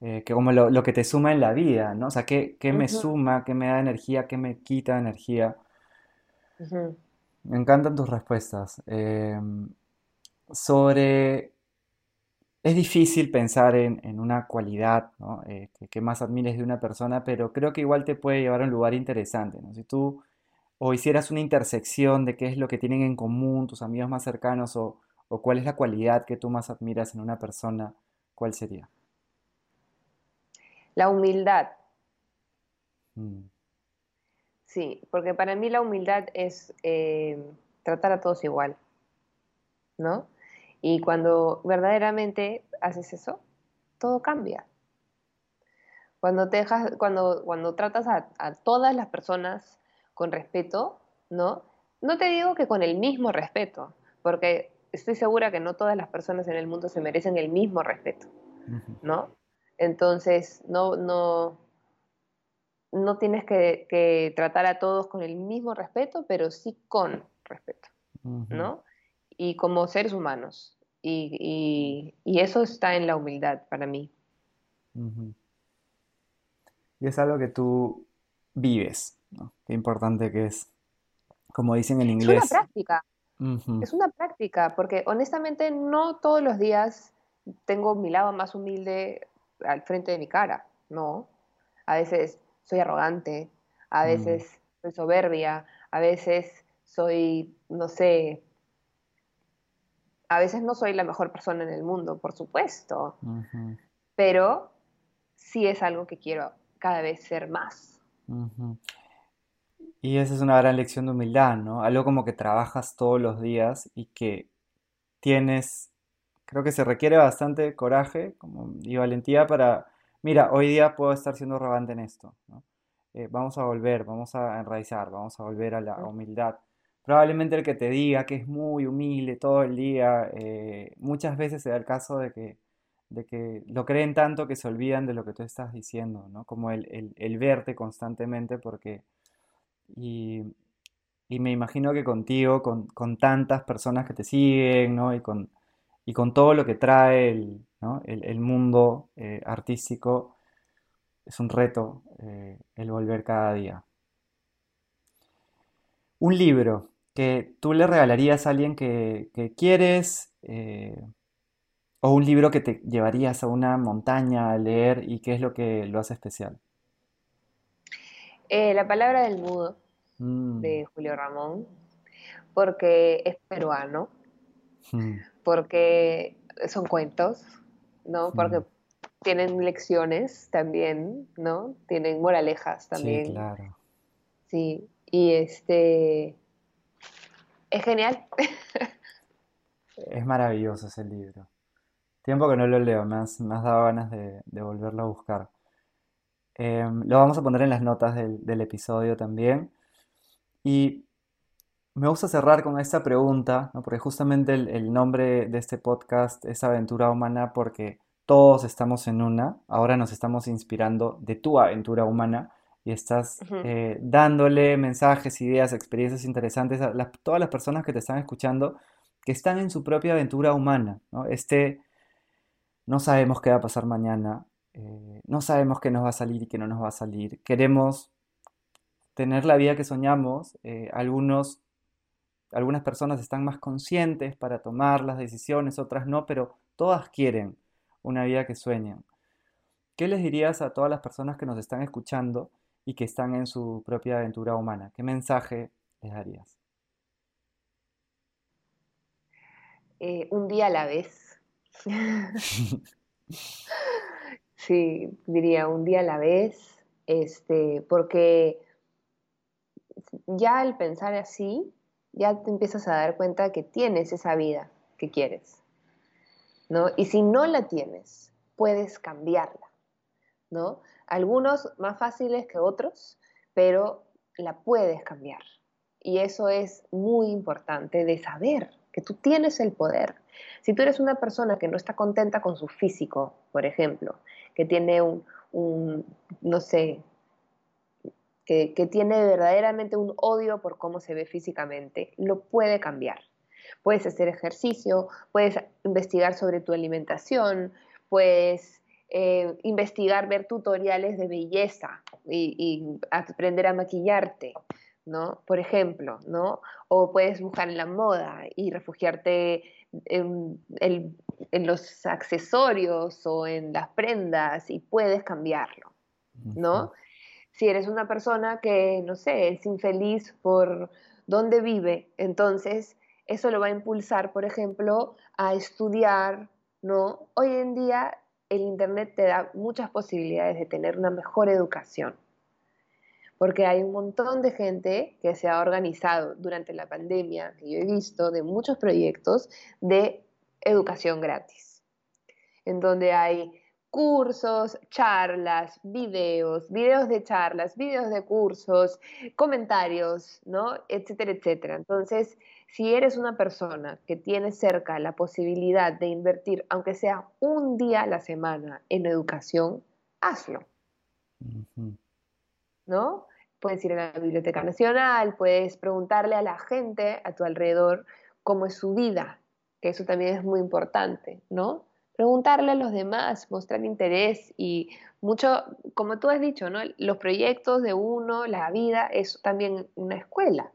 Eh, que como lo, lo que te suma en la vida, ¿no? O sea, ¿qué, qué me suma, qué me da energía, qué me quita energía? Me encantan tus respuestas. Em, sobre... Es difícil pensar en, en una cualidad, ¿no? Eh, que, que más admires de una persona, pero creo que igual te puede llevar a un lugar interesante, ¿no? Si tú o hicieras una intersección de qué es lo que tienen en común tus amigos más cercanos o, o cuál es la cualidad que tú más admiras en una persona, ¿cuál sería? La humildad. Mm. Sí, porque para mí la humildad es eh, tratar a todos igual, ¿no? Y cuando verdaderamente haces eso, todo cambia. Cuando, te dejas, cuando, cuando tratas a, a todas las personas con respeto, ¿no? No te digo que con el mismo respeto, porque estoy segura que no todas las personas en el mundo se merecen el mismo respeto, ¿no? Entonces, no, no, no tienes que, tratar a todos con el mismo respeto, pero sí con respeto, ¿no? Y como seres humanos. Y, eso está en la humildad para mí. Y es algo que tú vives, ¿no? Qué importante que es. Como dicen en inglés. Es una práctica. Es una práctica, porque honestamente no todos los días tengo mi lado más humilde al frente de mi cara, no. A veces soy arrogante, a mm. veces soy soberbia, a veces soy, no sé, a veces no soy la mejor persona en el mundo, por supuesto, pero sí es algo que quiero cada vez ser más. Y esa es una gran lección de humildad, ¿no? Algo como que trabajas todos los días y que tienes, creo que se requiere bastante coraje y valentía para mira, hoy día puedo estar siendo arrogante en esto, eh, vamos a volver, vamos a enraizar, vamos a volver a la humildad. Probablemente el que te diga que es muy humilde todo el día, eh, muchas veces se da el caso de que, de que lo creen tanto que se olvidan de lo que tú estás diciendo, ¿no? Como el, verte constantemente porque... Y, me imagino que contigo, con, tantas personas que te siguen, ¿no? Y con, todo lo que trae el, el, mundo eh, artístico es un reto eh, el volver cada día. Un libro que tú le regalarías a alguien que, quieres eh, o un libro que te llevarías a una montaña a leer y qué es lo que lo hace especial. La palabra del mudo mm. de Julio Ramón, porque es peruano, mm. porque son cuentos, ¿no? Porque tienen lecciones también, ¿no? Tienen moralejas también. Sí, claro. Sí, y este es genial. es maravilloso ese libro. Tiempo que no lo leo, me has, dado ganas de, volverlo a buscar. Em, lo vamos a poner en las notas del, episodio también. Y me gusta cerrar con esta pregunta, porque justamente el, nombre de este podcast es Aventura Humana porque todos estamos en una, ahora nos estamos inspirando de tu aventura humana y estás eh, dándole mensajes, ideas, experiencias interesantes a todas las personas que te están escuchando que están en su propia aventura humana. ¿no? Este, no sabemos qué va a pasar mañana, eh, no sabemos qué nos va a salir y qué no nos va a salir. Queremos tener la vida que soñamos. Eh, algunos, algunas personas están más conscientes para tomar las decisiones, otras no, pero todas quieren una vida que sueñan. ¿Qué les dirías a todas las personas que nos están escuchando y que están en su propia aventura humana? ¿Qué mensaje les darías? Eh, un día a la vez. sí, diría un día a la vez, este, porque ya al pensar así, ya te empiezas a dar cuenta que tienes esa vida que quieres. ¿no? Y si no la tienes, puedes cambiarla, ¿no? Algunos más fáciles que otros, pero la puedes cambiar. Y eso es muy importante de saber que tú tienes el poder. Si tú eres una persona que no está contenta con su físico, por ejemplo, que tiene un, no sé, que, tiene verdaderamente un odio por cómo se ve físicamente, lo puede cambiar. Puedes hacer ejercicio, puedes investigar sobre tu alimentación, puedes eh, investigar, ver tutoriales de belleza y, aprender a maquillarte, ¿no? Por ejemplo, ¿no? O puedes buscar en la moda y refugiarte en, los accesorios o en las prendas y puedes cambiarlo, ¿no? Si eres una persona que, no sé, es infeliz por dónde vive, entonces eso lo va a impulsar, por ejemplo, a estudiar, ¿no? Hoy en día el Internet te da muchas posibilidades de tener una mejor educación. Porque hay un montón de gente que se ha organizado durante la pandemia, que yo he visto, de muchos proyectos de educación gratis, en donde hay cursos, charlas, videos, videos de charlas, videos de cursos, comentarios, ¿no? Etcétera, etcétera. Entonces, si eres una persona que tiene cerca la posibilidad de invertir, aunque sea un día a la semana, en educación, hazlo. ¿No? Puedes ir a la Biblioteca Nacional, puedes preguntarle a la gente a tu alrededor cómo es su vida, que eso también es muy importante, ¿no? preguntarle a los demás, mostrar interés y mucho, como tú has dicho, ¿no? los proyectos de uno, la vida, es también una escuela.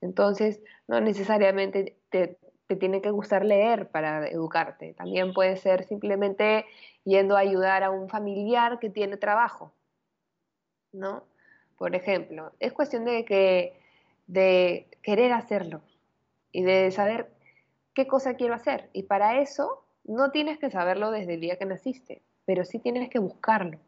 Entonces, no necesariamente te, tiene que gustar leer para educarte, también puede ser simplemente yendo a ayudar a un familiar que tiene trabajo, ¿no? Por ejemplo, es cuestión de, que, de querer hacerlo y de saber qué cosa quiero hacer. Y para eso no tienes que saberlo desde el día que naciste, pero sí tienes que buscarlo.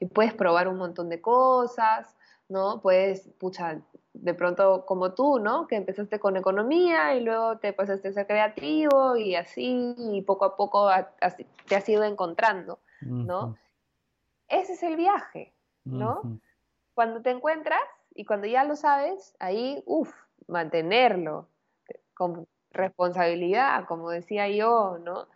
Y puedes probar un montón de cosas, ¿no? Puedes, pucha, de pronto como tú, ¿no? Que empezaste con economía y luego te pasaste a ser creativo y así, y poco a poco te has ido encontrando, ¿no? Ese es el viaje, ¿no? Cuando te encuentras y cuando ya lo sabes, ahí, uff, mantenerlo con responsabilidad, como decía yo, ¿no?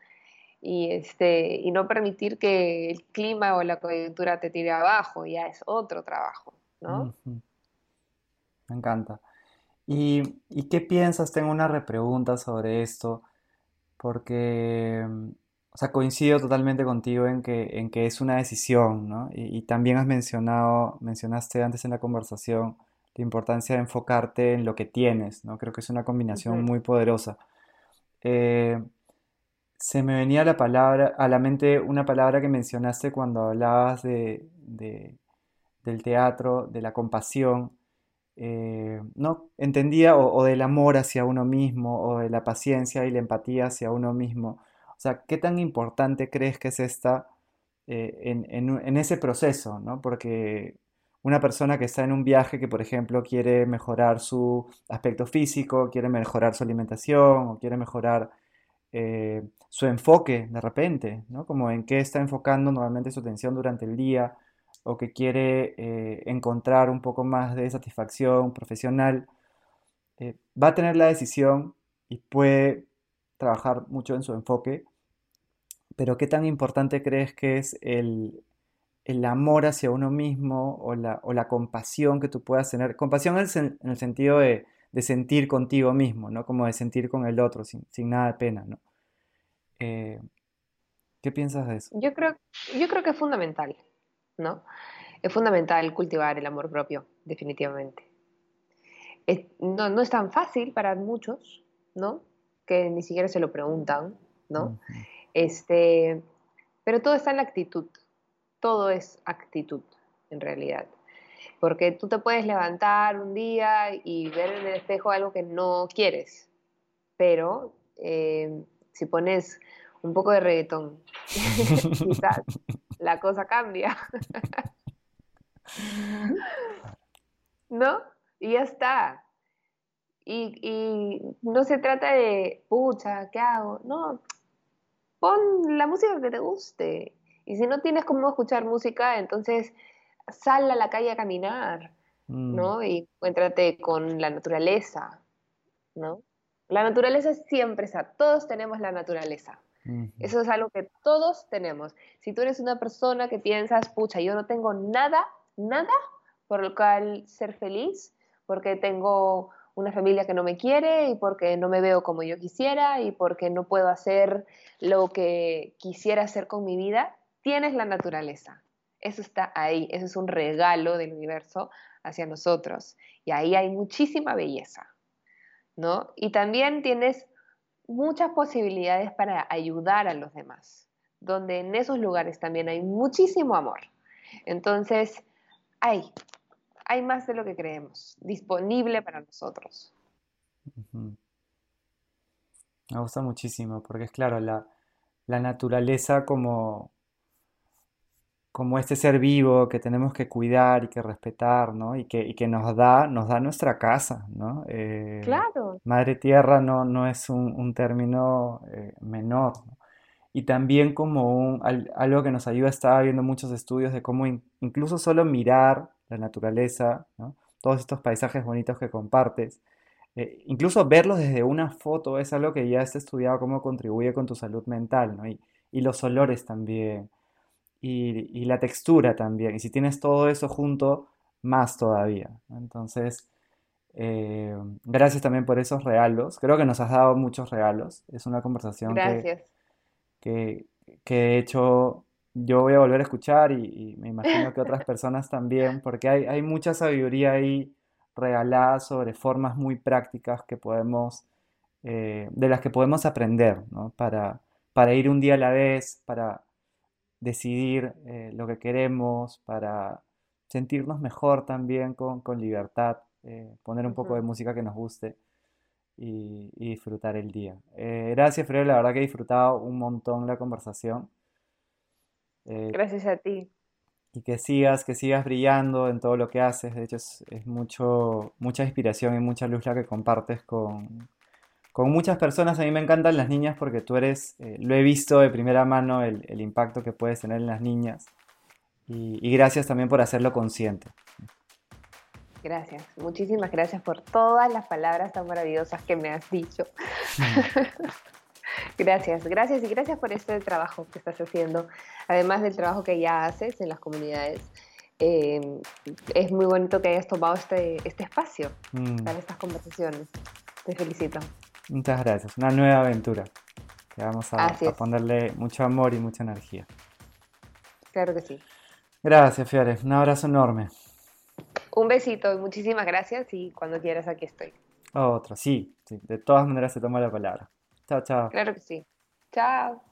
y, este, y no permitir que el clima o la coyuntura te tire abajo, ya es otro trabajo, ¿no? Me encanta. ¿Y, qué piensas? Tengo una repregunta sobre esto, porque, o sea, coincido totalmente contigo en que, en que es una decisión, ¿no? Y, también has mencionado, mencionaste antes en la conversación la importancia de enfocarte en lo que tienes, ¿no? Creo que es una combinación muy poderosa. Eh, se me venía la palabra, a la mente una palabra que mencionaste cuando hablabas de, del teatro, de la compasión. Eh, ¿no? Entendía o, del amor hacia uno mismo, o de la paciencia y la empatía hacia uno mismo. O sea, ¿qué tan importante crees que es esta eh, en, ese proceso? ¿no? Porque una persona que está en un viaje que, por ejemplo, quiere mejorar su aspecto físico, quiere mejorar su alimentación o quiere mejorar eh, su enfoque de repente, ¿no? Como en qué está enfocando normalmente su atención durante el día o que quiere eh, encontrar un poco más de satisfacción profesional, va a tener la decisión y puede trabajar mucho en su enfoque, pero ¿qué tan importante crees que es el, amor hacia uno mismo o la, o la, compasión que tú puedas tener? Compasión en el, sentido de, sentir contigo mismo, ¿no? Como de sentir con el otro, sin, sin nada de pena, ¿no? Eh, ¿qué piensas de eso? Yo creo, yo creo que es fundamental, ¿no? Es fundamental cultivar el amor propio, definitivamente. no, es tan fácil para muchos, ¿no? Que ni siquiera se lo preguntan, ¿no? Este, pero todo está en la actitud. Todo es actitud, en realidad. Porque tú te puedes levantar un día y ver en el espejo algo que no quieres, pero eh, si pones un poco de reggaetón, quizás la cosa cambia. ¿No? Y ya está. Y, no se trata de, pucha, ¿qué hago? No, pon la música que te guste. Y si no tienes cómo escuchar música, entonces sal a la calle a caminar, ¿no? Mm. Y encuéntrate con la naturaleza, ¿no? La naturaleza siempre está, todos tenemos la naturaleza. Eso es algo que todos tenemos. Si tú eres una persona que piensas, pucha, yo no tengo nada, nada por lo cual ser feliz, porque tengo una familia que no me quiere y porque no me veo como yo quisiera y porque no puedo hacer lo que quisiera hacer con mi vida, tienes la naturaleza. Eso está ahí, eso es un regalo del universo hacia nosotros y ahí hay muchísima belleza. ¿no? Y también tienes muchas posibilidades para ayudar a los demás, donde en esos lugares también hay muchísimo amor. Entonces, hay, hay más de lo que creemos, disponible para nosotros. Me gusta muchísimo, porque es claro, la, naturaleza como, como este ser vivo que tenemos que cuidar y que respetar, ¿no? Y que, y que nos da, nos da nuestra casa, ¿no? Eh, Claro, Madre Tierra no, no es un, un término eh, menor, ¿no? Y también como un, al- algo que nos ayuda, estaba viendo muchos estudios de cómo in- incluso solo mirar la naturaleza, ¿no? Todos estos paisajes bonitos que compartes, eh, incluso verlos desde una foto es algo que ya está estudiado cómo contribuye con tu salud mental, ¿no? Y, y los olores también, y, y la textura también. Y si tienes todo eso junto, más todavía, ¿no? Entonces, eh, gracias también por esos regalos. Creo que nos has dado muchos regalos. Es una conversación que, que, que de hecho yo voy a volver a escuchar y, y me imagino que otras personas también, porque hay, hay mucha sabiduría ahí regalada sobre formas muy prácticas que podemos, eh, de las que podemos aprender, ¿no? Para, para ir un día a la vez, para decidir eh, lo que queremos, para sentirnos mejor también con, con libertad, eh, poner un poco de música que nos guste y, y disfrutar el día. Eh, gracias, Freire, la verdad que he disfrutado un montón la conversación eh, Gracias a ti. y que sigas, que sigas brillando en todo lo que haces. De hecho, es, es mucho, mucha inspiración y mucha luz la que compartes con, con muchas personas. A mí me encantan las niñas porque tú eres, eh, lo he visto de primera mano, el, el impacto que puedes tener en las niñas. Y, y gracias también por hacerlo consciente. Gracias. Muchísimas gracias por todas las palabras tan maravillosas que me has dicho. Gracias, gracias y gracias por este trabajo que estás haciendo. Además del trabajo que ya haces en las comunidades, eh, es muy bonito que hayas tomado este, este espacio Mm, para estas conversaciones. Te felicito. muchas gracias. Una nueva aventura que vamos a, ponerle mucho amor y mucha energía. claro que sí. Gracias, Fiore. Un abrazo enorme. Un besito y muchísimas gracias y cuando quieras aquí estoy. Otro, sí, sí. De todas maneras se toma la palabra. Chao, chao. Claro que sí. Chao.